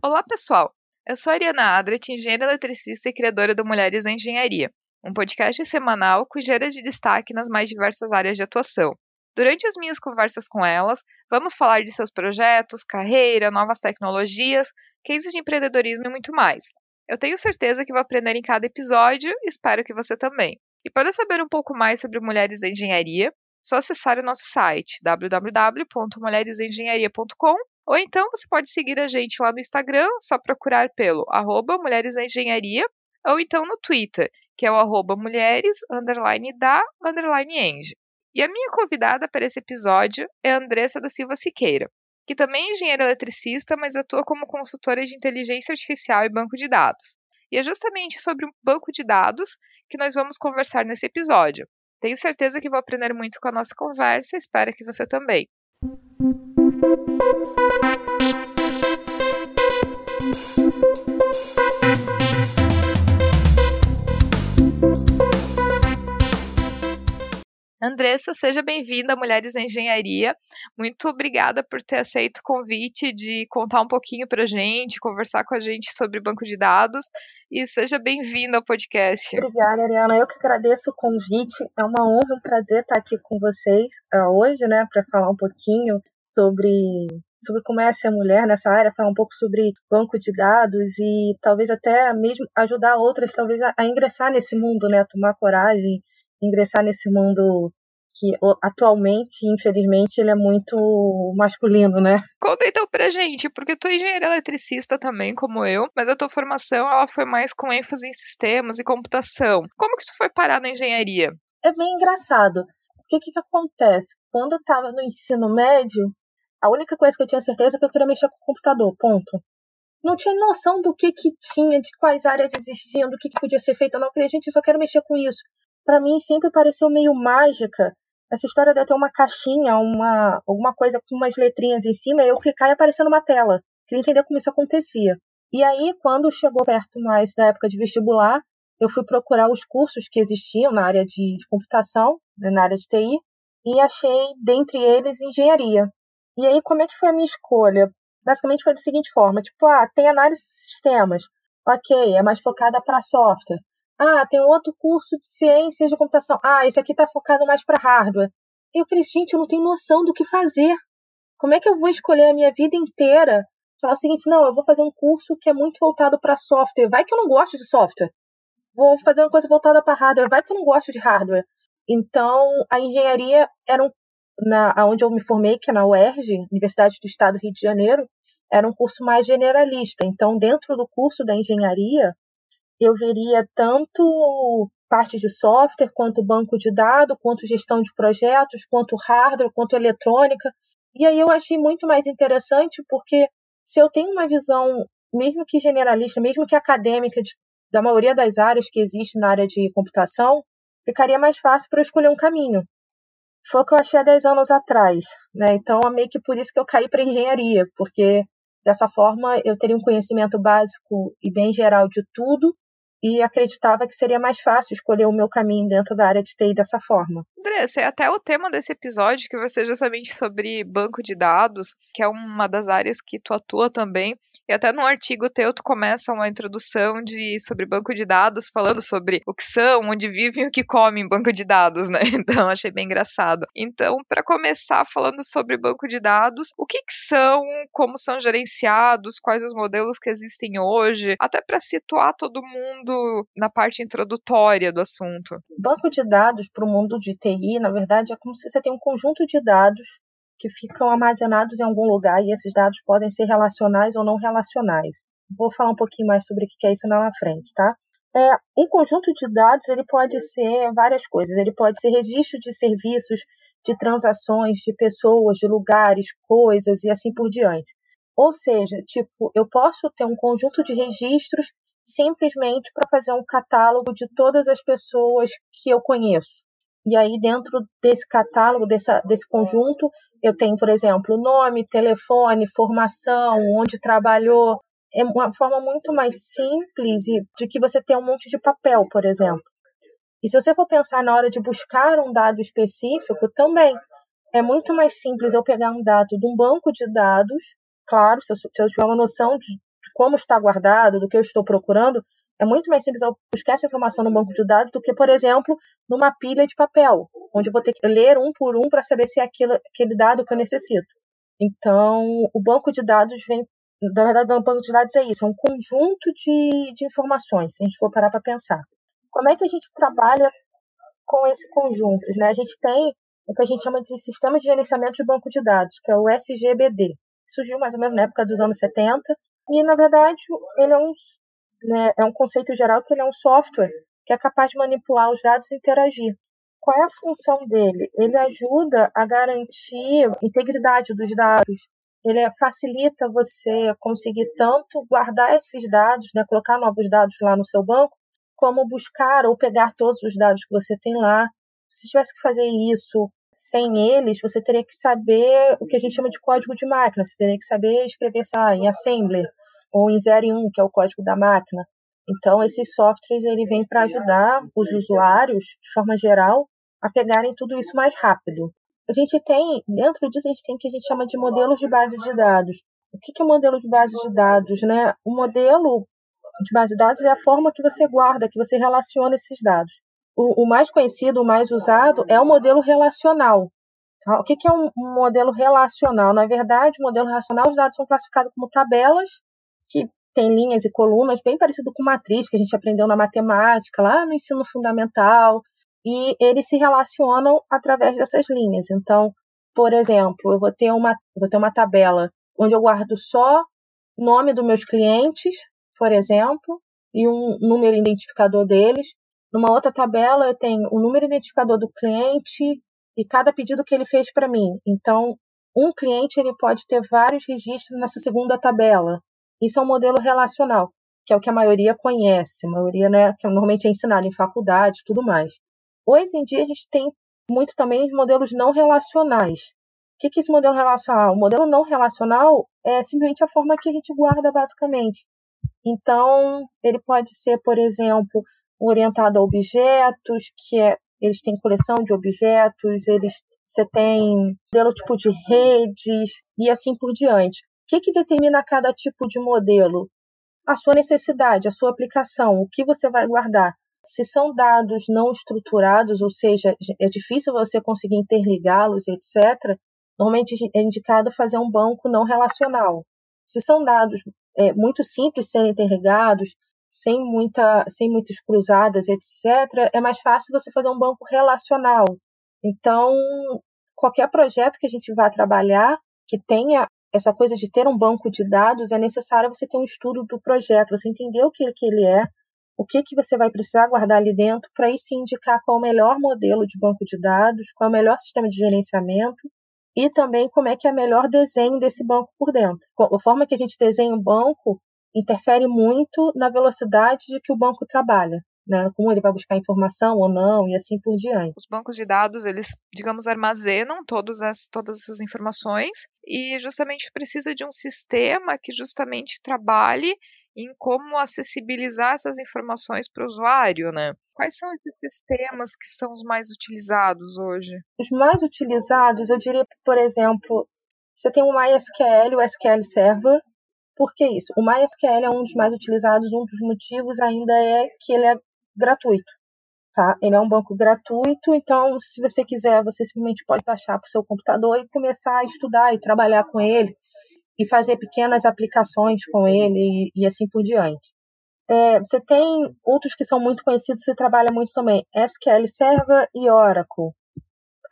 Olá, pessoal! Eu sou a Ariana Adret, engenheira eletricista e criadora do Mulheres na Engenharia, um podcast semanal com engenheiras de destaque nas mais diversas áreas de atuação. Durante as minhas conversas com elas, vamos falar de seus projetos, carreira, novas tecnologias, cases de empreendedorismo e muito mais. Eu tenho certeza que vou aprender em cada episódio espero que você também. E para saber um pouco mais sobre Mulheres da Engenharia, só acessar o nosso site www.mulheresengenharia.com ou então você pode seguir a gente lá no Instagram, só procurar pelo arroba Mulheres na Engenharia, ou então no Twitter, que é o arroba mulheres, underline da, underline eng. E a minha convidada para esse episódio é Andressa da Silva Siqueira, que também é engenheira eletricista, mas atua como consultora de inteligência artificial e banco de dados. E é justamente sobre o banco de dados que nós vamos conversar nesse episódio. Tenho certeza que vou aprender muito com a nossa conversa espero que você também. Andressa, seja bem-vinda a Mulheres em Engenharia. Muito obrigada por ter aceito o convite de contar um pouquinho para a gente, conversar com a gente sobre banco de dados e seja bem-vinda ao podcast. Obrigada, Ariana. Eu que agradeço o convite. É uma honra, um prazer estar aqui com vocês uh, hoje, né, para falar um pouquinho sobre sobre como é ser mulher nessa área, falar um pouco sobre banco de dados e talvez até mesmo ajudar outras talvez a, a ingressar nesse mundo, né, a tomar coragem, ingressar nesse mundo que atualmente, infelizmente, ele é muito masculino, né? Conta então pra gente, porque tu é engenheira eletricista também, como eu, mas a tua formação ela foi mais com ênfase em sistemas e computação. Como que tu foi parar na engenharia? É bem engraçado. O que que, que acontece? Quando eu estava no ensino médio, a única coisa que eu tinha certeza é que eu queria mexer com o computador, ponto. Não tinha noção do que que tinha, de quais áreas existiam, do que, que podia ser feito. Eu não falei, gente, eu só quero mexer com isso. Para mim sempre pareceu meio mágica essa história de ter uma caixinha, uma alguma coisa com umas letrinhas em cima, eu clicar e aparecer numa tela. Queria entender como isso acontecia. E aí, quando chegou perto mais da época de vestibular, eu fui procurar os cursos que existiam na área de, de computação, né, na área de TI, e achei, dentre eles, engenharia. E aí, como é que foi a minha escolha? Basicamente foi da seguinte forma: tipo, ah, tem análise de sistemas. Ok, é mais focada para software. Ah, tem outro curso de ciências de computação. Ah, esse aqui está focado mais para hardware. Eu falei, gente, eu não tenho noção do que fazer. Como é que eu vou escolher a minha vida inteira? Falar o seguinte, não, eu vou fazer um curso que é muito voltado para software. Vai que eu não gosto de software. Vou fazer uma coisa voltada para hardware. Vai que eu não gosto de hardware. Então, a engenharia era um, na onde eu me formei, que é na UERJ, Universidade do Estado do Rio de Janeiro, era um curso mais generalista. Então, dentro do curso da engenharia, eu veria tanto parte de software, quanto banco de dados, quanto gestão de projetos, quanto hardware, quanto eletrônica. E aí eu achei muito mais interessante porque se eu tenho uma visão, mesmo que generalista, mesmo que acadêmica, de, da maioria das áreas que existe na área de computação, ficaria mais fácil para eu escolher um caminho. Foi o que eu achei há 10 anos atrás. Né? Então, é meio que por isso que eu caí para engenharia, porque dessa forma eu teria um conhecimento básico e bem geral de tudo e acreditava que seria mais fácil escolher o meu caminho dentro da área de TI dessa forma. Andressa, é até o tema desse episódio que vai ser justamente sobre banco de dados, que é uma das áreas que tu atua também. E até num artigo teu tu começa uma introdução de sobre banco de dados, falando sobre o que são, onde vivem e o que comem banco de dados, né? Então achei bem engraçado. Então, para começar falando sobre banco de dados, o que, que são, como são gerenciados, quais os modelos que existem hoje, até para situar todo mundo na parte introdutória do assunto. Banco de dados para o mundo de TI, na verdade, é como se você tem um conjunto de dados que ficam armazenados em algum lugar e esses dados podem ser relacionais ou não relacionais. Vou falar um pouquinho mais sobre o que é isso lá na frente, tá? É, um conjunto de dados ele pode ser várias coisas. Ele pode ser registro de serviços, de transações, de pessoas, de lugares, coisas e assim por diante. Ou seja, tipo, eu posso ter um conjunto de registros simplesmente para fazer um catálogo de todas as pessoas que eu conheço. E aí, dentro desse catálogo, dessa, desse conjunto, eu tenho, por exemplo, nome, telefone, formação, onde trabalhou. É uma forma muito mais simples de que você ter um monte de papel, por exemplo. E se você for pensar na hora de buscar um dado específico, também é muito mais simples eu pegar um dado de um banco de dados, claro, se eu, se eu tiver uma noção de, de como está guardado, do que eu estou procurando, é muito mais simples eu buscar essa informação no banco de dados do que, por exemplo, numa pilha de papel, onde eu vou ter que ler um por um para saber se é aquilo, aquele dado que eu necessito. Então, o banco de dados vem. Na verdade, o banco de dados é isso, é um conjunto de, de informações, se a gente for parar para pensar. Como é que a gente trabalha com esse conjunto? Né? A gente tem o que a gente chama de Sistema de Gerenciamento de Banco de Dados, que é o SGBD. Surgiu mais ou menos na época dos anos 70, e, na verdade, ele é um né, é um conceito geral que ele é um software que é capaz de manipular os dados e interagir. Qual é a função dele? Ele ajuda a garantir a integridade dos dados. Ele facilita você conseguir tanto guardar esses dados, né, colocar novos dados lá no seu banco, como buscar ou pegar todos os dados que você tem lá. Se tivesse que fazer isso sem eles, você teria que saber o que a gente chama de código de máquina. Você teria que saber escrever sabe, em assembler ou em 0 e 1, que é o código da máquina. Então, esses softwares ele vem para ajudar os usuários, de forma geral, a pegarem tudo isso mais rápido. A gente tem, dentro disso, a gente tem o que a gente chama de modelos de base de dados. O que é modelo de base de dados? Né? O modelo de base de dados é a forma que você guarda, que você relaciona esses dados. O, o mais conhecido, o mais usado, é o modelo relacional. Tá? O que é um modelo relacional? Na verdade, o modelo relacional, os dados são classificados como tabelas que tem linhas e colunas bem parecido com matriz que a gente aprendeu na matemática, lá no ensino fundamental, e eles se relacionam através dessas linhas. Então, por exemplo, eu vou ter uma, vou ter uma tabela onde eu guardo só o nome dos meus clientes, por exemplo, e um número identificador deles. Numa outra tabela, eu tenho o número identificador do cliente e cada pedido que ele fez para mim. Então, um cliente ele pode ter vários registros nessa segunda tabela. Isso é um modelo relacional, que é o que a maioria conhece, a maioria né, que normalmente é ensinado em faculdade tudo mais. Hoje em dia a gente tem muito também modelos não relacionais. O que é esse modelo relacional? O modelo não relacional é simplesmente a forma que a gente guarda basicamente. Então, ele pode ser, por exemplo, orientado a objetos, que é, eles têm coleção de objetos, eles você tem modelo tipo de redes e assim por diante que, que determina cada tipo de modelo? A sua necessidade, a sua aplicação, o que você vai guardar. Se são dados não estruturados, ou seja, é difícil você conseguir interligá-los, etc., normalmente é indicado fazer um banco não relacional. Se são dados é, muito simples serem interligados, sem, muita, sem muitas cruzadas, etc., é mais fácil você fazer um banco relacional. Então, qualquer projeto que a gente vá trabalhar, que tenha essa coisa de ter um banco de dados, é necessário você ter um estudo do projeto, você entender o que, que ele é, o que, que você vai precisar guardar ali dentro, para aí se indicar qual é o melhor modelo de banco de dados, qual é o melhor sistema de gerenciamento e também como é que é o melhor desenho desse banco por dentro. A forma que a gente desenha o banco interfere muito na velocidade de que o banco trabalha né, como ele vai buscar informação ou não e assim por diante. Os bancos de dados, eles, digamos, armazenam todas, as, todas essas informações e justamente precisa de um sistema que justamente trabalhe em como acessibilizar essas informações para o usuário, né? Quais são esses sistemas que são os mais utilizados hoje? Os mais utilizados, eu diria, por exemplo, você tem o MySQL, o SQL Server. Por que isso? O MySQL é um dos mais utilizados, um dos motivos ainda é que ele é gratuito. Tá? Ele é um banco gratuito, então se você quiser, você simplesmente pode baixar para o seu computador e começar a estudar e trabalhar com ele e fazer pequenas aplicações com ele e, e assim por diante. É, você tem outros que são muito conhecidos, você trabalha muito também, SQL Server e Oracle.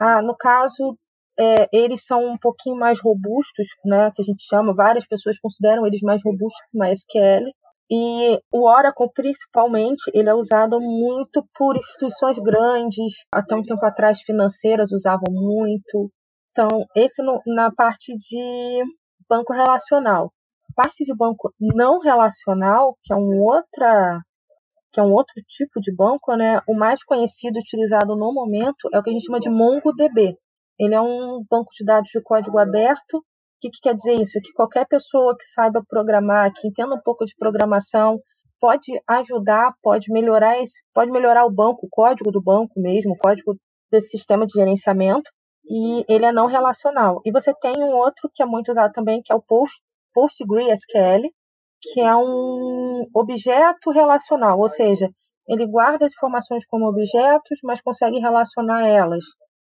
Ah, no caso, é, eles são um pouquinho mais robustos, né, que a gente chama, várias pessoas consideram eles mais robustos que o MySQL, e o Oracle, principalmente, ele é usado muito por instituições grandes, até um tempo atrás financeiras usavam muito. Então, esse no, na parte de banco relacional. Parte de banco não relacional, que é um outra que é um outro tipo de banco, né? O mais conhecido utilizado no momento é o que a gente chama de MongoDB. Ele é um banco de dados de código aberto que, que quer dizer isso? Que qualquer pessoa que saiba programar, que entenda um pouco de programação, pode ajudar, pode melhorar esse, pode melhorar o banco, o código do banco mesmo, o código desse sistema de gerenciamento, e ele é não relacional. E você tem um outro que é muito usado também, que é o Post, PostgreSQL, que é um objeto relacional, ou seja, ele guarda as informações como objetos, mas consegue relacionar elas,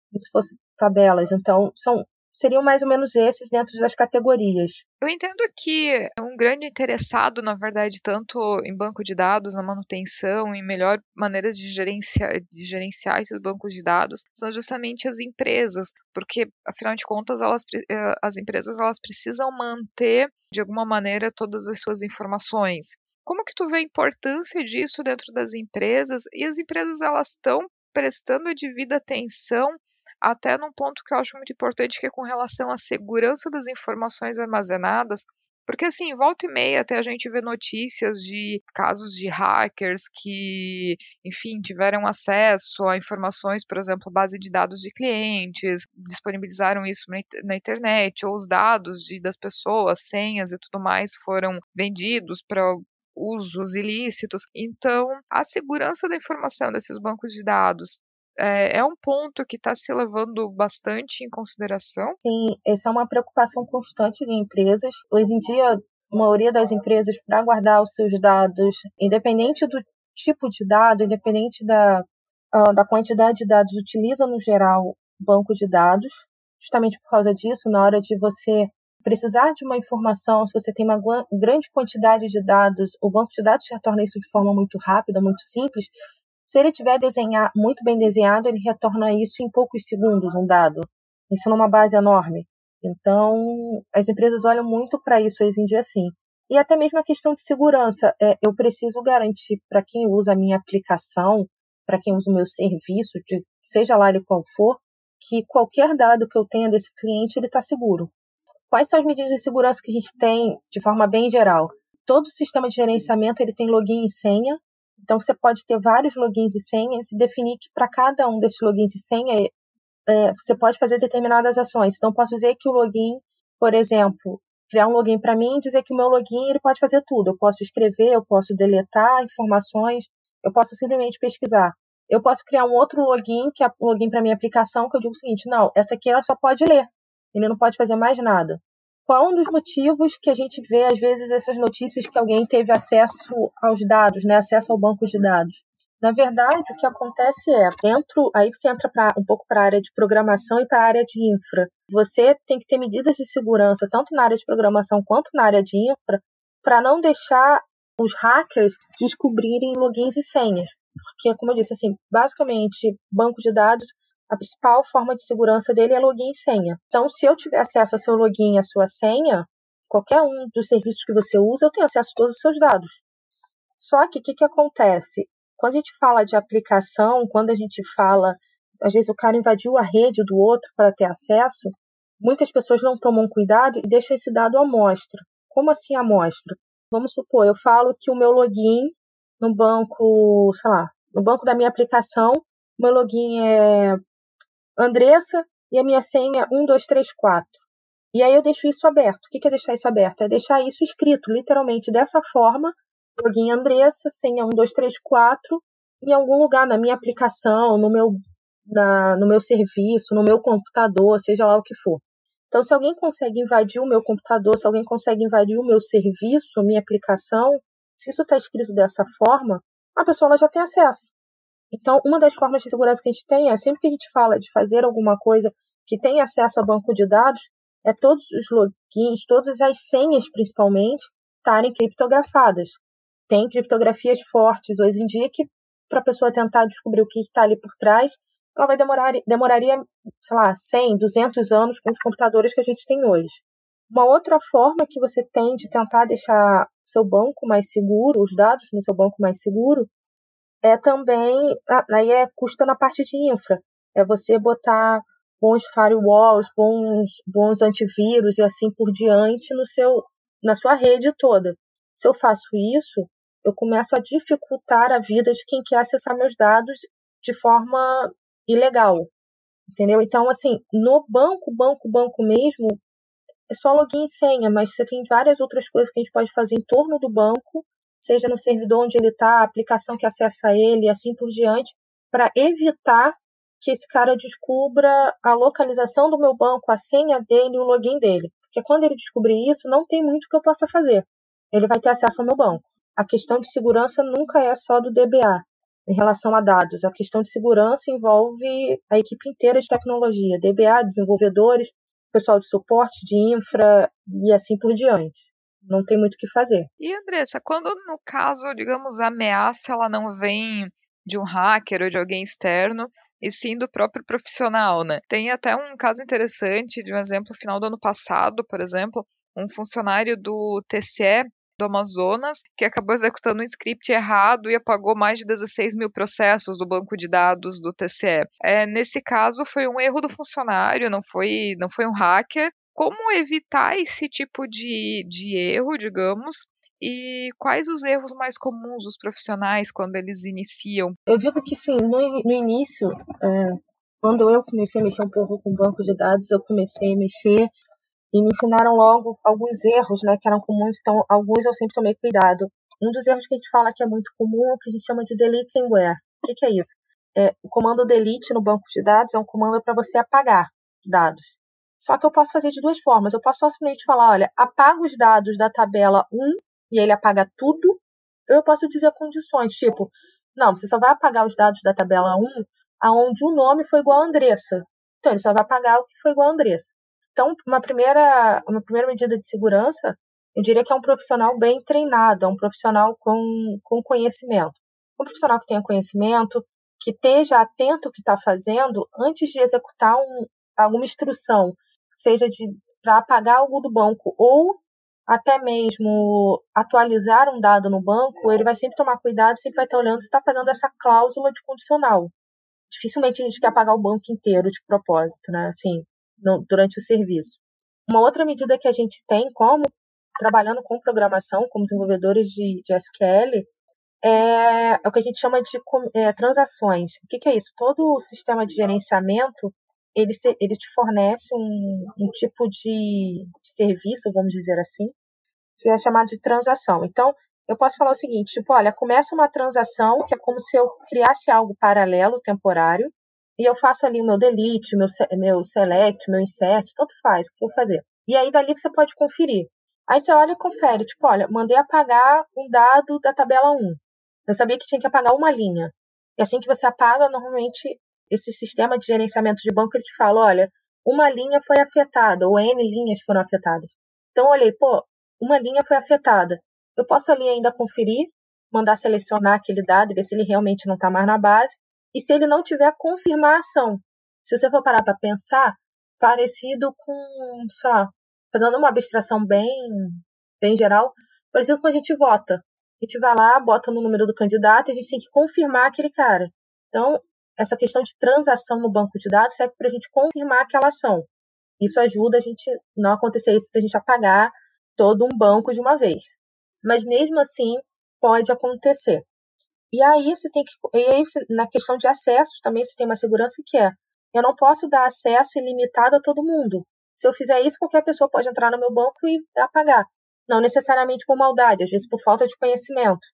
como se fossem tabelas. Então, são seriam mais ou menos esses dentro das categorias. Eu entendo que um grande interessado, na verdade, tanto em banco de dados, na manutenção, em melhor maneira de gerenciar, de gerenciar esses bancos de dados, são justamente as empresas, porque, afinal de contas, elas, eh, as empresas elas precisam manter, de alguma maneira, todas as suas informações. Como que tu vê a importância disso dentro das empresas? E as empresas elas estão prestando devida atenção até num ponto que eu acho muito importante, que é com relação à segurança das informações armazenadas, porque assim, volta e meia até a gente vê notícias de casos de hackers que, enfim, tiveram acesso a informações, por exemplo, base de dados de clientes, disponibilizaram isso na internet, ou os dados de, das pessoas, senhas e tudo mais foram vendidos para usos ilícitos. Então, a segurança da informação desses bancos de dados é, é um ponto que está se levando bastante em consideração? Sim, essa é uma preocupação constante de empresas. Hoje em dia, a maioria das empresas, para guardar os seus dados, independente do tipo de dado, independente da, uh, da quantidade de dados, utiliza no geral banco de dados. Justamente por causa disso, na hora de você precisar de uma informação, se você tem uma grande quantidade de dados, o banco de dados retorna isso de forma muito rápida, muito simples, se ele tiver desenhar muito bem desenhado, ele retorna isso em poucos segundos, um dado. Isso numa base enorme. Então, as empresas olham muito para isso hoje em dia, sim. E até mesmo a questão de segurança. É, eu preciso garantir para quem usa a minha aplicação, para quem usa o meu serviço, de, seja lá ele qual for, que qualquer dado que eu tenha desse cliente, ele está seguro. Quais são as medidas de segurança que a gente tem de forma bem geral? Todo sistema de gerenciamento ele tem login e senha, então, você pode ter vários logins e senhas e definir que para cada um desses logins e senha é, você pode fazer determinadas ações. Então, posso dizer que o login, por exemplo, criar um login para mim e dizer que o meu login ele pode fazer tudo. Eu posso escrever, eu posso deletar informações, eu posso simplesmente pesquisar. Eu posso criar um outro login, que é o login para minha aplicação, que eu digo o seguinte: não, essa aqui ela só pode ler, ele não pode fazer mais nada qual um dos motivos que a gente vê, às vezes, essas notícias que alguém teve acesso aos dados, né, acesso ao banco de dados? Na verdade, o que acontece é, dentro, aí você entra pra, um pouco para a área de programação e para a área de infra. Você tem que ter medidas de segurança, tanto na área de programação quanto na área de infra, para não deixar os hackers descobrirem logins e senhas. Porque, como eu disse, assim, basicamente, banco de dados a principal forma de segurança dele é login e senha. Então, se eu tiver acesso ao seu login e à sua senha, qualquer um dos serviços que você usa, eu tenho acesso a todos os seus dados. Só que o que, que acontece? Quando a gente fala de aplicação, quando a gente fala, às vezes o cara invadiu a rede do outro para ter acesso, muitas pessoas não tomam cuidado e deixam esse dado à mostra. Como assim à mostra? Vamos supor, eu falo que o meu login no banco, sei lá, no banco da minha aplicação, meu login é Andressa e a minha senha 1234. E aí eu deixo isso aberto. O que é deixar isso aberto? É deixar isso escrito, literalmente, dessa forma, login Andressa, senha 1234, em algum lugar na minha aplicação, no meu, na, no meu serviço, no meu computador, seja lá o que for. Então, se alguém consegue invadir o meu computador, se alguém consegue invadir o meu serviço, minha aplicação, se isso está escrito dessa forma, a pessoa já tem acesso. Então, uma das formas de segurança que a gente tem é sempre que a gente fala de fazer alguma coisa que tem acesso a banco de dados, é todos os logins, todas as senhas principalmente, estarem criptografadas. Tem criptografias fortes hoje em dia que, para a pessoa tentar descobrir o que está ali por trás, ela vai demorar, demoraria, sei lá, 100, 200 anos com os computadores que a gente tem hoje. Uma outra forma que você tem de tentar deixar seu banco mais seguro, os dados no seu banco mais seguro, é também, aí é custa na parte de infra, é você botar bons firewalls, bons, bons antivírus e assim por diante no seu, na sua rede toda. Se eu faço isso, eu começo a dificultar a vida de quem quer acessar meus dados de forma ilegal. Entendeu? Então, assim, no banco, banco, banco mesmo, é só login e senha, mas você tem várias outras coisas que a gente pode fazer em torno do banco seja no servidor onde ele está, a aplicação que acessa ele e assim por diante, para evitar que esse cara descubra a localização do meu banco, a senha dele, o login dele. Porque quando ele descobrir isso, não tem muito que eu possa fazer. ele vai ter acesso ao meu banco. A questão de segurança nunca é só do DBA em relação a dados. A questão de segurança envolve a equipe inteira de tecnologia, DBA, desenvolvedores, pessoal de suporte, de infra e assim por diante. Não tem muito o que fazer. E Andressa, quando no caso, digamos, a ameaça ela não vem de um hacker ou de alguém externo, e sim do próprio profissional, né? Tem até um caso interessante de um exemplo final do ano passado, por exemplo, um funcionário do TCE do Amazonas, que acabou executando um script errado e apagou mais de 16 mil processos do banco de dados do TCE. É, nesse caso, foi um erro do funcionário, não foi, não foi um hacker. Como evitar esse tipo de, de erro, digamos, e quais os erros mais comuns dos profissionais quando eles iniciam? Eu digo que sim, no, no início, é, quando eu comecei a mexer um pouco com banco de dados, eu comecei a mexer e me ensinaram logo alguns erros, né, que eram comuns, então alguns eu sempre tomei cuidado. Um dos erros que a gente fala que é muito comum é o que a gente chama de delete anywhere. O que, que é isso? É, o comando delete no banco de dados é um comando para você apagar dados. Só que eu posso fazer de duas formas. Eu posso simplesmente falar, olha, apaga os dados da tabela 1 e ele apaga tudo. Eu posso dizer condições, tipo, não, você só vai apagar os dados da tabela 1 aonde o nome foi igual a Andressa. Então ele só vai apagar o que foi igual a Andressa. Então, uma primeira, uma primeira medida de segurança, eu diria que é um profissional bem treinado, é um profissional com, com conhecimento. Um profissional que tenha conhecimento, que esteja atento ao que está fazendo antes de executar um, alguma instrução, seja para apagar algo do banco ou até mesmo atualizar um dado no banco, ele vai sempre tomar cuidado, sempre vai estar olhando se está fazendo essa cláusula de condicional. Dificilmente a gente quer apagar o banco inteiro de propósito, né? Assim, no, durante o serviço. Uma outra medida que a gente tem, como trabalhando com programação, como desenvolvedores de, de SQL, é, é, o que a gente chama de é, transações. O que, que, é isso? Todo o sistema de gerenciamento ele, ele te fornece um, um tipo de, de, serviço, vamos dizer assim, que é chamado de transação. Então, eu posso falar o seguinte, tipo, olha, começa uma transação que é como se eu criasse algo paralelo, temporário, e eu faço ali o meu delete, meu, meu select, meu insert, tanto faz, o que você fazer. E aí dali você pode conferir. Aí você olha e confere, tipo, olha, mandei apagar um dado da tabela 1. Eu sabia que tinha que apagar uma linha. E assim que você apaga, normalmente esse sistema de gerenciamento de banco ele te fala, olha, uma linha foi afetada, ou N linhas foram afetadas. Então olhei, pô, uma linha foi afetada. Eu posso ali ainda conferir, mandar selecionar aquele dado, ver se ele realmente não está mais na base, e se ele não tiver confirmação. Se você for parar para pensar, parecido com, sei lá, fazendo uma abstração bem, bem geral, parecido com a gente vota. A gente vai lá, bota no número do candidato e a gente tem que confirmar aquele cara. Então, essa questão de transação no banco de dados serve para a gente confirmar aquela ação. Isso ajuda a gente não acontecer isso de a gente apagar todo um banco de uma vez. Mas mesmo assim, pode acontecer. E aí você tem que. E aí na questão de acessos também você tem uma segurança que é. Eu não posso dar acesso ilimitado a todo mundo. Se eu fizer isso, qualquer pessoa pode entrar no meu banco e apagar. Não necessariamente por maldade, às vezes por falta de conhecimento.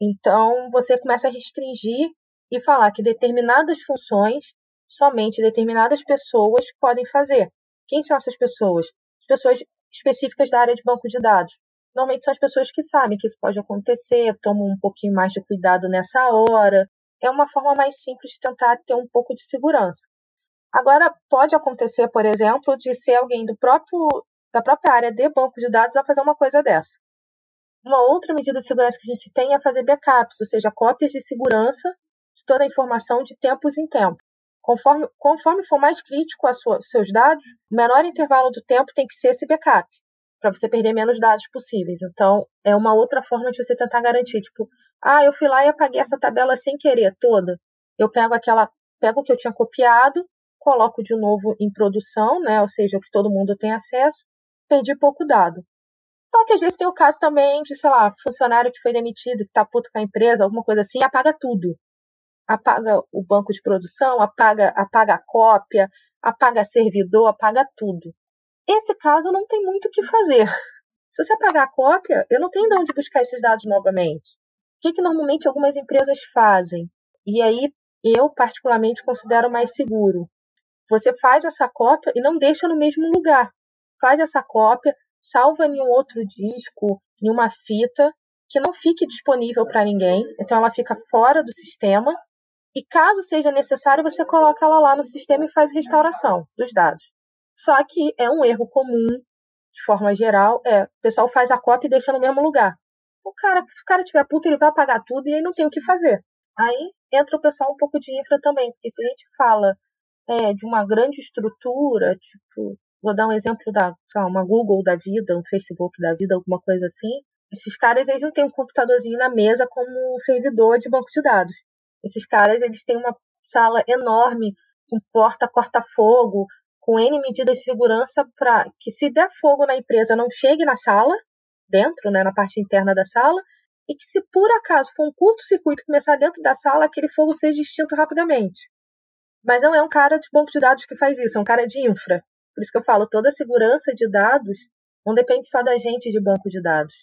Então você começa a restringir e falar que determinadas funções somente determinadas pessoas podem fazer. Quem são essas pessoas? As pessoas específicas da área de banco de dados normalmente são as pessoas que sabem que isso pode acontecer, tomam um pouquinho mais de cuidado nessa hora. É uma forma mais simples de tentar ter um pouco de segurança. Agora, pode acontecer, por exemplo, de ser alguém do próprio, da própria área de banco de dados a fazer uma coisa dessa. Uma outra medida de segurança que a gente tem é fazer backups, ou seja, cópias de segurança de toda a informação de tempos em tempo. Conforme, conforme for mais crítico a sua, seus dados, o menor intervalo do tempo tem que ser esse backup para você perder menos dados possíveis. Então, é uma outra forma de você tentar garantir, tipo, ah, eu fui lá e apaguei essa tabela sem querer toda. Eu pego aquela, pego o que eu tinha copiado, coloco de novo em produção, né, ou seja, o que todo mundo tem acesso, perdi pouco dado. Só que às vezes tem o caso também de, sei lá, funcionário que foi demitido, que tá puto com a empresa, alguma coisa assim, apaga tudo. Apaga o banco de produção, apaga, apaga a cópia, apaga servidor, apaga tudo. Esse caso não tem muito o que fazer. Se você apagar a cópia, eu não tenho de onde buscar esses dados novamente. O que, que normalmente algumas empresas fazem? E aí eu particularmente considero mais seguro. Você faz essa cópia e não deixa no mesmo lugar. Faz essa cópia, salva em um outro disco, em uma fita, que não fique disponível para ninguém. Então ela fica fora do sistema. E caso seja necessário, você coloca ela lá no sistema e faz restauração dos dados. Só que é um erro comum, de forma geral, é o pessoal faz a cópia e deixa no mesmo lugar. O cara, se o cara tiver puto, ele vai apagar tudo e aí não tem o que fazer. Aí entra o pessoal um pouco de infra também, porque se a gente fala é, de uma grande estrutura, tipo, vou dar um exemplo da, lá, uma Google da vida, um Facebook da vida, alguma coisa assim, esses caras eles não têm um computadorzinho na mesa como um servidor de banco de dados. Esses caras eles têm uma sala enorme com porta corta-fogo, com N medidas de segurança para que se der fogo na empresa não chegue na sala, dentro, né, na parte interna da sala, e que se por acaso for um curto-circuito começar dentro da sala, aquele fogo seja extinto rapidamente. Mas não é um cara de banco de dados que faz isso, é um cara de infra. Por isso que eu falo, toda a segurança de dados não depende só da gente de banco de dados.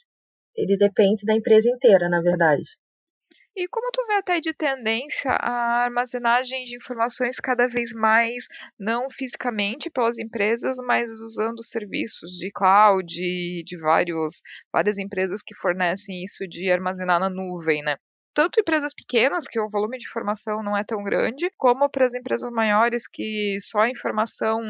Ele depende da empresa inteira, na verdade. E como tu vê até de tendência a armazenagem de informações cada vez mais não fisicamente pelas empresas, mas usando serviços de cloud, de vários, várias empresas que fornecem isso de armazenar na nuvem, né? Tanto empresas pequenas, que o volume de informação não é tão grande, como para as empresas maiores, que só a informação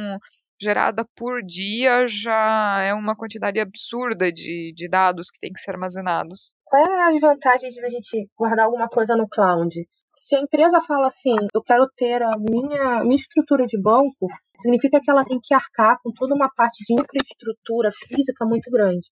gerada por dia já é uma quantidade absurda de, de dados que tem que ser armazenados. Qual é a vantagem de a gente guardar alguma coisa no cloud? Se a empresa fala assim, eu quero ter a minha, minha estrutura de banco, significa que ela tem que arcar com toda uma parte de infraestrutura física muito grande.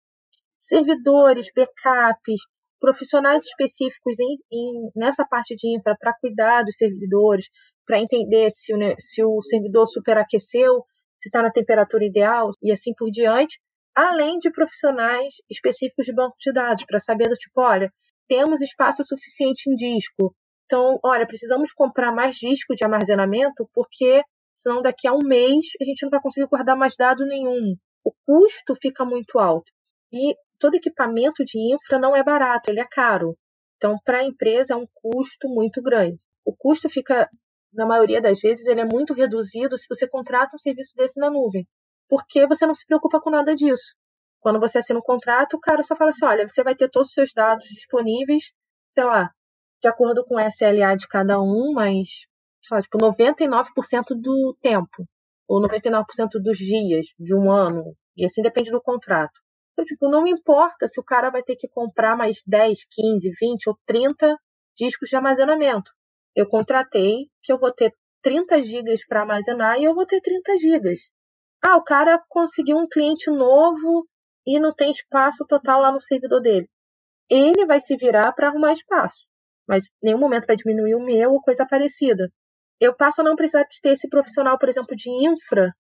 Servidores, backups, profissionais específicos em, em, nessa parte de infra para cuidar dos servidores, para entender se se o servidor superaqueceu, se está na temperatura ideal e assim por diante, além de profissionais específicos de banco de dados, para saber do tipo, olha, temos espaço suficiente em disco, então, olha, precisamos comprar mais disco de armazenamento, porque senão daqui a um mês a gente não vai conseguir guardar mais dado nenhum. O custo fica muito alto. E todo equipamento de infra não é barato, ele é caro. Então, para a empresa é um custo muito grande. O custo fica na maioria das vezes, ele é muito reduzido se você contrata um serviço desse na nuvem, porque você não se preocupa com nada disso. Quando você assina um contrato, o cara só fala assim: olha, você vai ter todos os seus dados disponíveis, sei lá, de acordo com o SLA de cada um, mas, sei lá, tipo, 99% do tempo, ou 99% dos dias de um ano, e assim depende do contrato. Então, tipo, não me importa se o cara vai ter que comprar mais 10, 15, 20 ou 30 discos de armazenamento eu contratei que eu vou ter 30 gigas para armazenar e eu vou ter 30 gigas. Ah, o cara conseguiu um cliente novo e não tem espaço total lá no servidor dele. Ele vai se virar para arrumar espaço, mas em nenhum momento vai diminuir o meu ou coisa parecida. Eu passo a não precisar ter esse profissional, por exemplo, de infra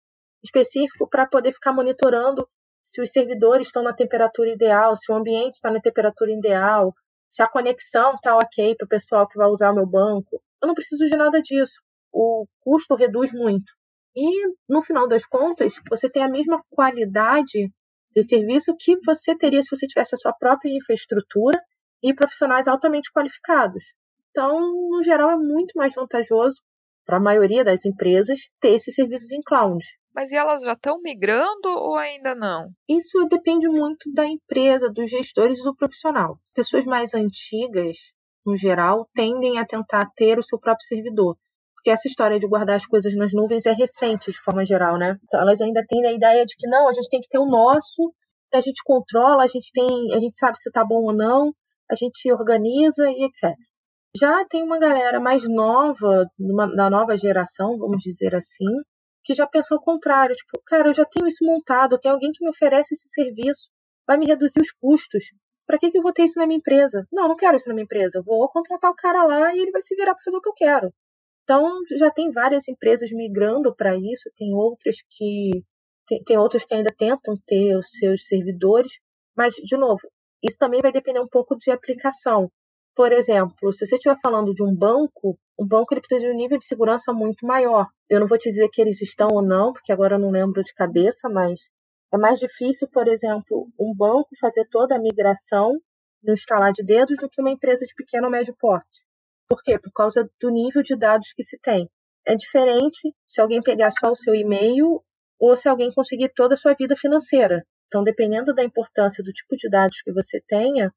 específico para poder ficar monitorando se os servidores estão na temperatura ideal, se o ambiente está na temperatura ideal, se a conexão está ok para o pessoal que vai usar o meu banco. Eu não preciso de nada disso. O custo reduz muito. E, no final das contas, você tem a mesma qualidade de serviço que você teria se você tivesse a sua própria infraestrutura e profissionais altamente qualificados. Então, no geral, é muito mais vantajoso para a maioria das empresas ter esses serviços em cloud. Mas e elas já estão migrando ou ainda não? Isso depende muito da empresa, dos gestores e do profissional. Pessoas mais antigas, no geral, tendem a tentar ter o seu próprio servidor. Porque essa história de guardar as coisas nas nuvens é recente, de forma geral, né? Então elas ainda têm a ideia de que não, a gente tem que ter o nosso, a gente controla, a gente tem, a gente sabe se está bom ou não, a gente organiza e etc. Já tem uma galera mais nova, da nova geração, vamos dizer assim, que já pensou o contrário, tipo, cara, eu já tenho isso montado, tem alguém que me oferece esse serviço, vai me reduzir os custos. Para que, que eu vou ter isso na minha empresa? Não, não quero isso na minha empresa. Vou contratar o cara lá e ele vai se virar para fazer o que eu quero. Então, já tem várias empresas migrando para isso, tem outras que tem, tem outras que ainda tentam ter os seus servidores, mas de novo, isso também vai depender um pouco de aplicação. Por exemplo, se você estiver falando de um banco, um banco ele precisa de um nível de segurança muito maior. Eu não vou te dizer que eles estão ou não, porque agora eu não lembro de cabeça, mas é mais difícil, por exemplo, um banco fazer toda a migração no instalar de dedos do que uma empresa de pequeno ou médio porte. Por quê? Por causa do nível de dados que se tem. É diferente se alguém pegar só o seu e-mail ou se alguém conseguir toda a sua vida financeira. Então, dependendo da importância do tipo de dados que você tenha,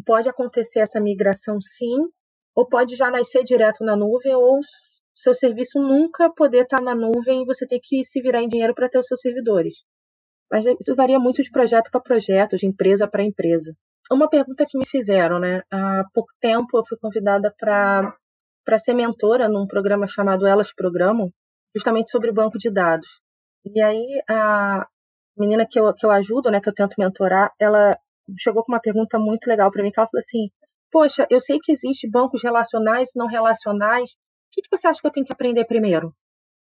pode acontecer essa migração sim, ou pode já nascer direto na nuvem, ou seu serviço nunca poder estar na nuvem e você ter que se virar em dinheiro para ter os seus servidores. Mas isso varia muito de projeto para projeto, de empresa para empresa. Uma pergunta que me fizeram, né? Há pouco tempo eu fui convidada para ser mentora num programa chamado Elas Programam, justamente sobre banco de dados. E aí a menina que eu, que eu ajudo, né, que eu tento mentorar, ela chegou com uma pergunta muito legal para mim, que ela falou assim: "Poxa, eu sei que existe bancos relacionais e não relacionais. O que, que você acha que eu tenho que aprender primeiro? O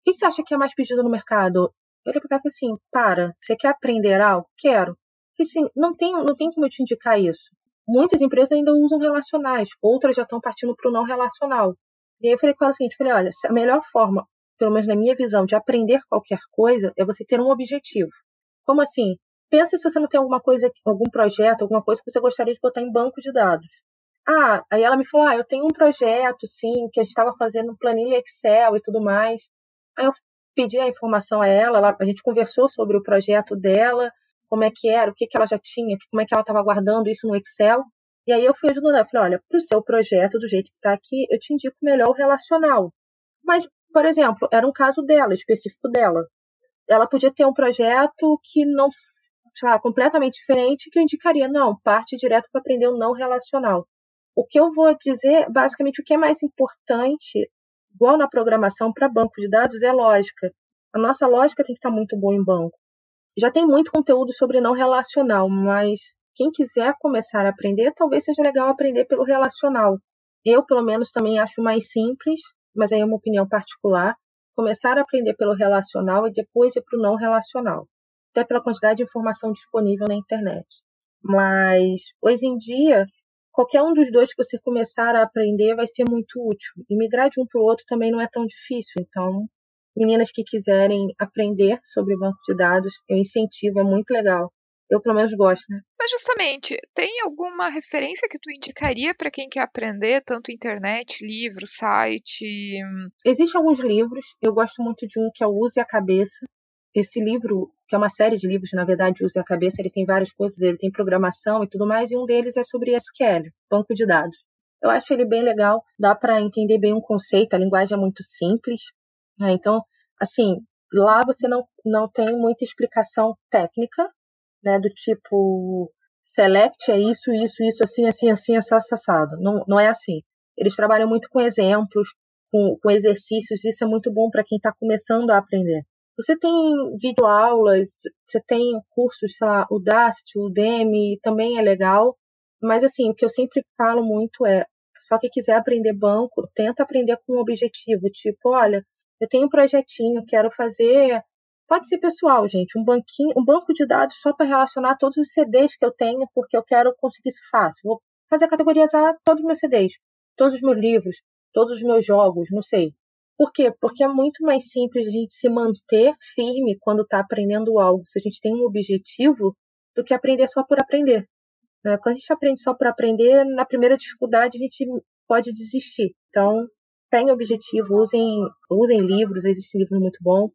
que você acha que é mais pedido no mercado? Eu olhei para assim, para, você quer aprender algo? Quero. Porque assim, não tem, não tem como eu te indicar isso. Muitas empresas ainda usam relacionais, outras já estão partindo para o não relacional. E aí eu falei com ela o seguinte, falei, olha, a melhor forma, pelo menos na minha visão, de aprender qualquer coisa é você ter um objetivo. Como assim? Pensa se você não tem alguma coisa, algum projeto, alguma coisa que você gostaria de botar em banco de dados. Ah, aí ela me falou, ah, eu tenho um projeto, sim, que a gente estava fazendo planilha Excel e tudo mais. Aí eu pedi a informação a ela, a gente conversou sobre o projeto dela, como é que era, o que, que ela já tinha, como é que ela estava guardando isso no Excel. E aí eu fui ajudando ela, falei, olha, para o seu projeto, do jeito que está aqui, eu te indico melhor o relacional. Mas, por exemplo, era um caso dela, específico dela. Ela podia ter um projeto que não, sei lá, completamente diferente, que eu indicaria, não, parte direto para aprender o não relacional. O que eu vou dizer, basicamente, o que é mais importante igual na programação para banco de dados, é lógica. A nossa lógica tem que estar muito boa em banco. Já tem muito conteúdo sobre não relacional, mas quem quiser começar a aprender, talvez seja legal aprender pelo relacional. Eu, pelo menos, também acho mais simples, mas aí é uma opinião particular, começar a aprender pelo relacional e depois ir para o não relacional, até pela quantidade de informação disponível na internet. Mas hoje em dia qualquer um dos dois que você começar a aprender vai ser muito útil. E migrar de um para o outro também não é tão difícil. Então, meninas que quiserem aprender sobre o banco de dados, eu incentivo, é muito legal. Eu, pelo menos, gosto, né? Mas, justamente, tem alguma referência que tu indicaria para quem quer aprender, tanto internet, livro, site? Existem alguns livros. Eu gosto muito de um que é o Use a Cabeça, esse livro, que é uma série de livros, na verdade, usa a cabeça, ele tem várias coisas, ele tem programação e tudo mais, e um deles é sobre SQL, banco de dados. Eu acho ele bem legal, dá para entender bem um conceito, a linguagem é muito simples. Né? Então, assim, lá você não, não tem muita explicação técnica, né, do tipo select é isso, isso, isso, assim, assim, assim, assado. Não, não é assim. Eles trabalham muito com exemplos, com, com exercícios, isso é muito bom para quem está começando a aprender. Você tem videoaulas, você tem cursos, sei lá, o Udemy, também é legal. Mas, assim, o que eu sempre falo muito é, só que quiser aprender banco, tenta aprender com um objetivo. Tipo, olha, eu tenho um projetinho, quero fazer... Pode ser pessoal, gente, um banquinho, um banco de dados só para relacionar todos os CDs que eu tenho, porque eu quero conseguir isso fácil. Vou fazer categorizar todos os meus CDs, todos os meus livros, todos os meus jogos, não sei. Por quê? Porque é muito mais simples a gente se manter firme quando está aprendendo algo, se a gente tem um objetivo, do que aprender só por aprender. Né? Quando a gente aprende só por aprender, na primeira dificuldade a gente pode desistir. Então, tenha objetivo, usem, usem livros, existe livro muito bom.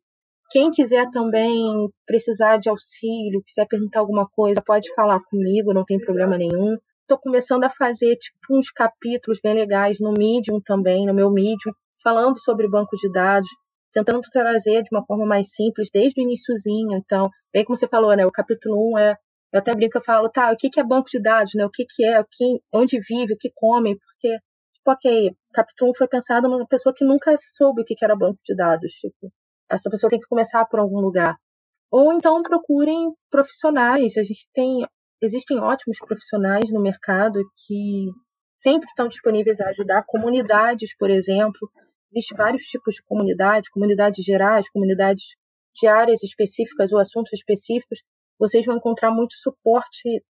Quem quiser também precisar de auxílio, quiser perguntar alguma coisa, pode falar comigo, não tem problema nenhum. Estou começando a fazer tipo uns capítulos bem legais no Medium também, no meu Medium, falando sobre banco de dados, tentando trazer de uma forma mais simples desde o iníciozinho. Então, bem como você falou, né, o capítulo 1 é eu até brinco, eu falo, tá, o que, que é banco de dados, né? O que, que é, o que, onde vive, o que come, porque, tipo, ok, capítulo 1 foi pensado numa pessoa que nunca soube o que, que era banco de dados, tipo, essa pessoa tem que começar por algum lugar. Ou então procurem profissionais, a gente tem, existem ótimos profissionais no mercado que sempre estão disponíveis a ajudar, comunidades, por exemplo, Existem vários tipos de comunidade, comunidades gerais, comunidades de áreas específicas ou assuntos específicos. Vocês vão encontrar muito suporte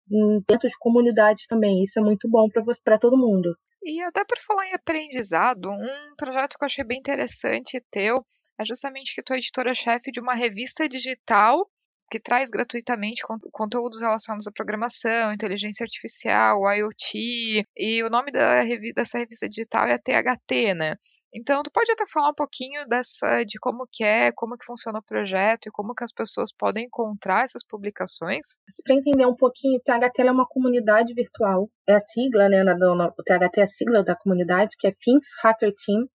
dentro de comunidades também. Isso é muito bom para todo mundo. E até por falar em aprendizado, um projeto que eu achei bem interessante teu é justamente que tu é editora-chefe de uma revista digital que traz gratuitamente conteúdos relacionados à programação, inteligência artificial, IoT, e o nome da, dessa revista digital é a THT, né? Então, tu pode até falar um pouquinho dessa de como que é, como que funciona o projeto e como que as pessoas podem encontrar essas publicações? Para entender um pouquinho, o THT é uma comunidade virtual. É a sigla, né? Na, na, o THT é a sigla da comunidade, que é Things Hacker Team.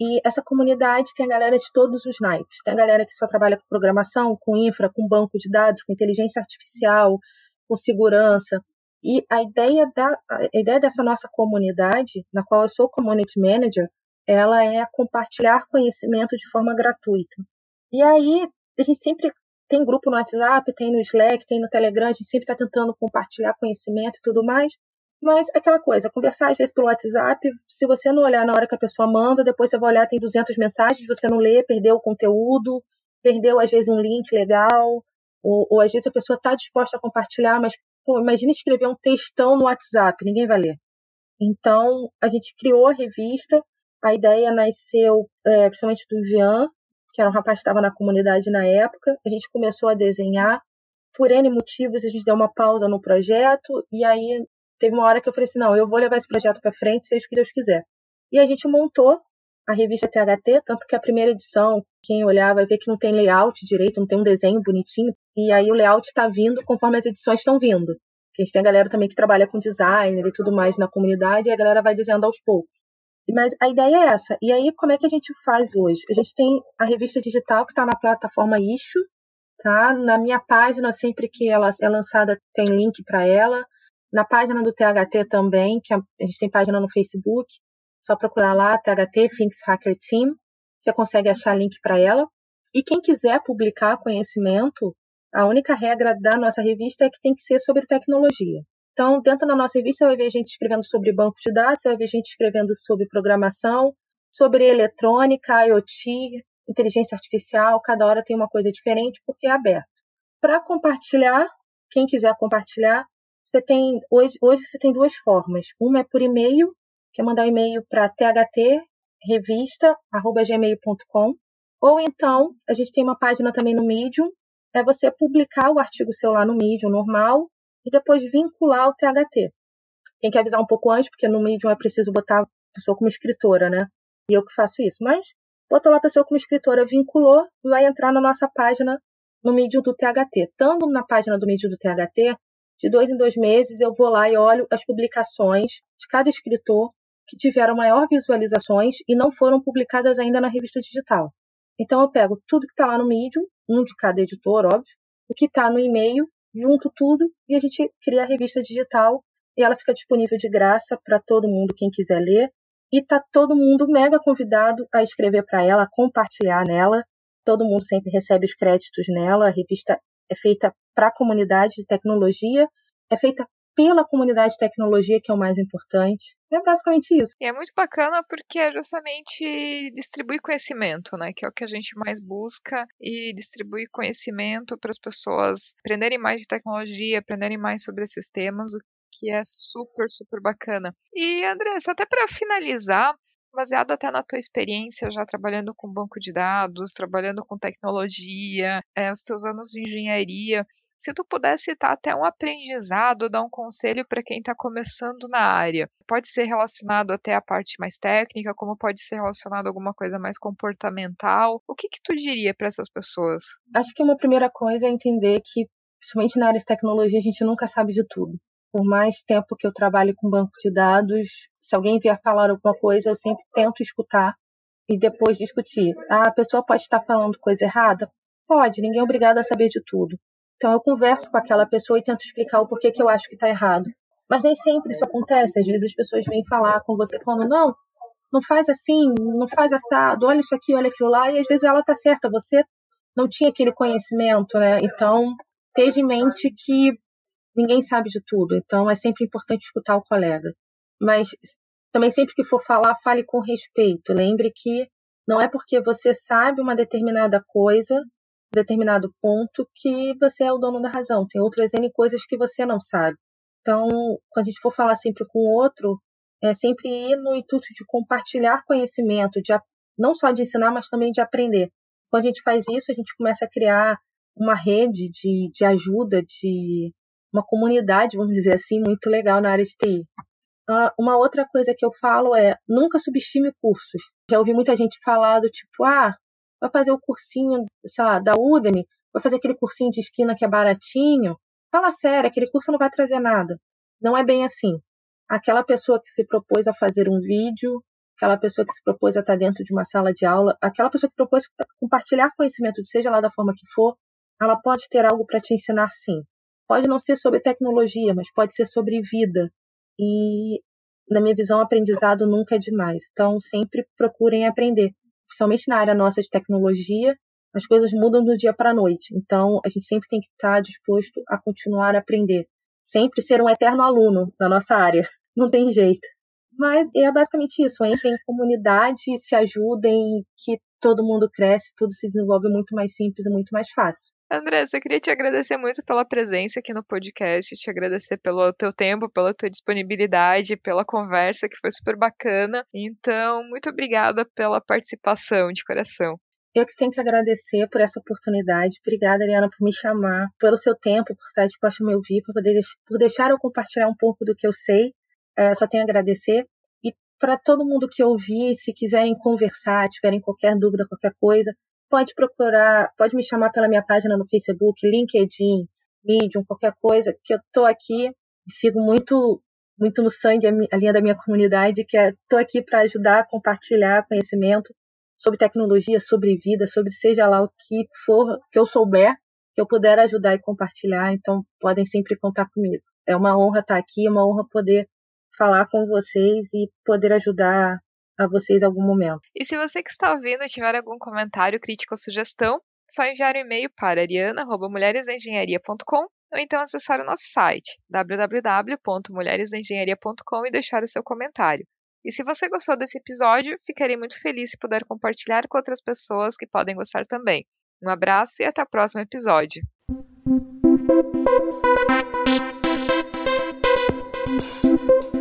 E essa comunidade tem a galera de todos os naipes. Tem a galera que só trabalha com programação, com infra, com banco de dados, com inteligência artificial, com segurança. E a ideia, da, a ideia dessa nossa comunidade, na qual eu sou community manager, ela é compartilhar conhecimento de forma gratuita. E aí, a gente sempre tem grupo no WhatsApp, tem no Slack, tem no Telegram, a gente sempre está tentando compartilhar conhecimento e tudo mais. Mas é aquela coisa, conversar às vezes pelo WhatsApp, se você não olhar na hora que a pessoa manda, depois você vai olhar, tem 200 mensagens, você não lê, perdeu o conteúdo, perdeu às vezes um link legal, ou, ou às vezes a pessoa está disposta a compartilhar, mas pô, imagina escrever um textão no WhatsApp, ninguém vai ler. Então, a gente criou a revista a ideia nasceu é, principalmente do Jean, que era um rapaz que estava na comunidade na época. A gente começou a desenhar. Por N motivos, a gente deu uma pausa no projeto. E aí teve uma hora que eu falei assim: não, eu vou levar esse projeto para frente, seja o que Deus quiser. E a gente montou a revista THT, tanto que a primeira edição, quem olhar vai ver que não tem layout direito, não tem um desenho bonitinho. E aí o layout está vindo conforme as edições estão vindo. Porque a gente tem a galera também que trabalha com designer e tudo mais na comunidade, e a galera vai desenhando aos poucos. Mas a ideia é essa. E aí, como é que a gente faz hoje? A gente tem a revista digital que está na plataforma Issue, tá? Na minha página, sempre que ela é lançada, tem link para ela. Na página do THT também, que a gente tem página no Facebook. Só procurar lá, THT, Thinks Hacker Team. Você consegue achar link para ela. E quem quiser publicar conhecimento, a única regra da nossa revista é que tem que ser sobre tecnologia. Então, dentro da nossa revista, você vai ver gente escrevendo sobre banco de dados, você vai ver gente escrevendo sobre programação, sobre eletrônica, IoT, inteligência artificial, cada hora tem uma coisa diferente porque é aberto. Para compartilhar, quem quiser compartilhar, você tem hoje, hoje você tem duas formas. Uma é por e-mail, que é mandar um e-mail para thtrevista@gmail.com, ou então a gente tem uma página também no Medium, é você publicar o artigo seu lá no Medium normal e depois vincular o THT. Tem que avisar um pouco antes, porque no Medium é preciso botar a pessoa como escritora, né? E eu que faço isso. Mas botou lá a pessoa como escritora, vinculou, vai entrar na nossa página no Medium do THT. Estando na página do Medium do THT, de dois em dois meses eu vou lá e olho as publicações de cada escritor que tiveram maior visualizações e não foram publicadas ainda na revista digital. Então eu pego tudo que está lá no Medium, um de cada editor, óbvio, o que está no e-mail junto tudo e a gente cria a revista digital e ela fica disponível de graça para todo mundo, quem quiser ler. E tá todo mundo mega convidado a escrever para ela, a compartilhar nela. Todo mundo sempre recebe os créditos nela. A revista é feita para a comunidade de tecnologia, é feita pela comunidade de tecnologia, que é o mais importante. É basicamente isso. E é muito bacana porque é justamente distribuir conhecimento, né? Que é o que a gente mais busca e distribuir conhecimento para as pessoas aprenderem mais de tecnologia, aprenderem mais sobre esses temas, o que é super, super bacana. E, Andressa, até para finalizar, baseado até na tua experiência já trabalhando com banco de dados, trabalhando com tecnologia, é, os teus anos de engenharia, se tu pudesse citar até um aprendizado, dar um conselho para quem está começando na área, pode ser relacionado até a parte mais técnica, como pode ser relacionado a alguma coisa mais comportamental. O que que tu diria para essas pessoas? Acho que uma primeira coisa é entender que, principalmente na área de tecnologia, a gente nunca sabe de tudo. Por mais tempo que eu trabalhe com banco de dados, se alguém vier falar alguma coisa, eu sempre tento escutar e depois discutir. Ah, a pessoa pode estar falando coisa errada? Pode, ninguém é obrigado a saber de tudo. Então eu converso com aquela pessoa e tento explicar o porquê que eu acho que está errado. Mas nem sempre isso acontece. Às vezes as pessoas vêm falar com você falando, não, não faz assim, não faz assado, olha isso aqui, olha aquilo lá, e às vezes ela está certa, você não tinha aquele conhecimento, né? Então, esteja em mente que ninguém sabe de tudo, então é sempre importante escutar o colega. Mas também sempre que for falar, fale com respeito. Lembre que não é porque você sabe uma determinada coisa determinado ponto que você é o dono da razão. Tem outras N coisas que você não sabe. Então, quando a gente for falar sempre com o outro, é sempre ir no intuito de compartilhar conhecimento, de, não só de ensinar, mas também de aprender. Quando a gente faz isso, a gente começa a criar uma rede de, de ajuda, de uma comunidade, vamos dizer assim, muito legal na área de TI. Uh, uma outra coisa que eu falo é nunca subestime cursos. Já ouvi muita gente falar do tipo, ah, vai fazer o cursinho, sei lá, da Udemy, vai fazer aquele cursinho de esquina que é baratinho. Fala sério, aquele curso não vai trazer nada. Não é bem assim. Aquela pessoa que se propôs a fazer um vídeo, aquela pessoa que se propôs a estar dentro de uma sala de aula, aquela pessoa que propôs compartilhar conhecimento, seja lá da forma que for, ela pode ter algo para te ensinar sim. Pode não ser sobre tecnologia, mas pode ser sobre vida. E, na minha visão, aprendizado nunca é demais. Então, sempre procurem aprender. Principalmente na área nossa de tecnologia, as coisas mudam do dia para a noite. Então, a gente sempre tem que estar disposto a continuar a aprender. Sempre ser um eterno aluno da nossa área. Não tem jeito. Mas é basicamente isso. Entrem em comunidade, se ajudem, que todo mundo cresce, tudo se desenvolve muito mais simples e muito mais fácil. Andressa, eu queria te agradecer muito pela presença aqui no podcast, te agradecer pelo teu tempo, pela tua disponibilidade, pela conversa que foi super bacana. Então, muito obrigada pela participação de coração. Eu que tenho que agradecer por essa oportunidade. Obrigada, Ariana, por me chamar, pelo seu tempo, por estar disposta a me ouvir, por, poder, por deixar eu compartilhar um pouco do que eu sei. É, só tenho a agradecer. E para todo mundo que ouvir, se quiserem conversar, tiverem qualquer dúvida, qualquer coisa, pode procurar, pode me chamar pela minha página no Facebook, LinkedIn, Medium, qualquer coisa, que eu tô aqui, sigo muito muito no sangue a, linha da minha comunidade, que é aqui para ajudar compartilhar conhecimento sobre tecnologia, sobre vida, sobre seja lá o que for que eu souber, que eu puder ajudar e compartilhar, então podem sempre contar comigo. É uma honra estar aqui, é uma honra poder falar com vocês e poder ajudar a vocês algum momento. E se você que está ouvindo tiver algum comentário, crítica ou sugestão, só enviar um e-mail para ariana.mulheresengenharia.com ou então acessar o nosso site www.mulheresdaengenharia.com e deixar o seu comentário. E se você gostou desse episódio, ficarei muito feliz se puder compartilhar com outras pessoas que podem gostar também. Um abraço e até o próximo episódio. Thank you.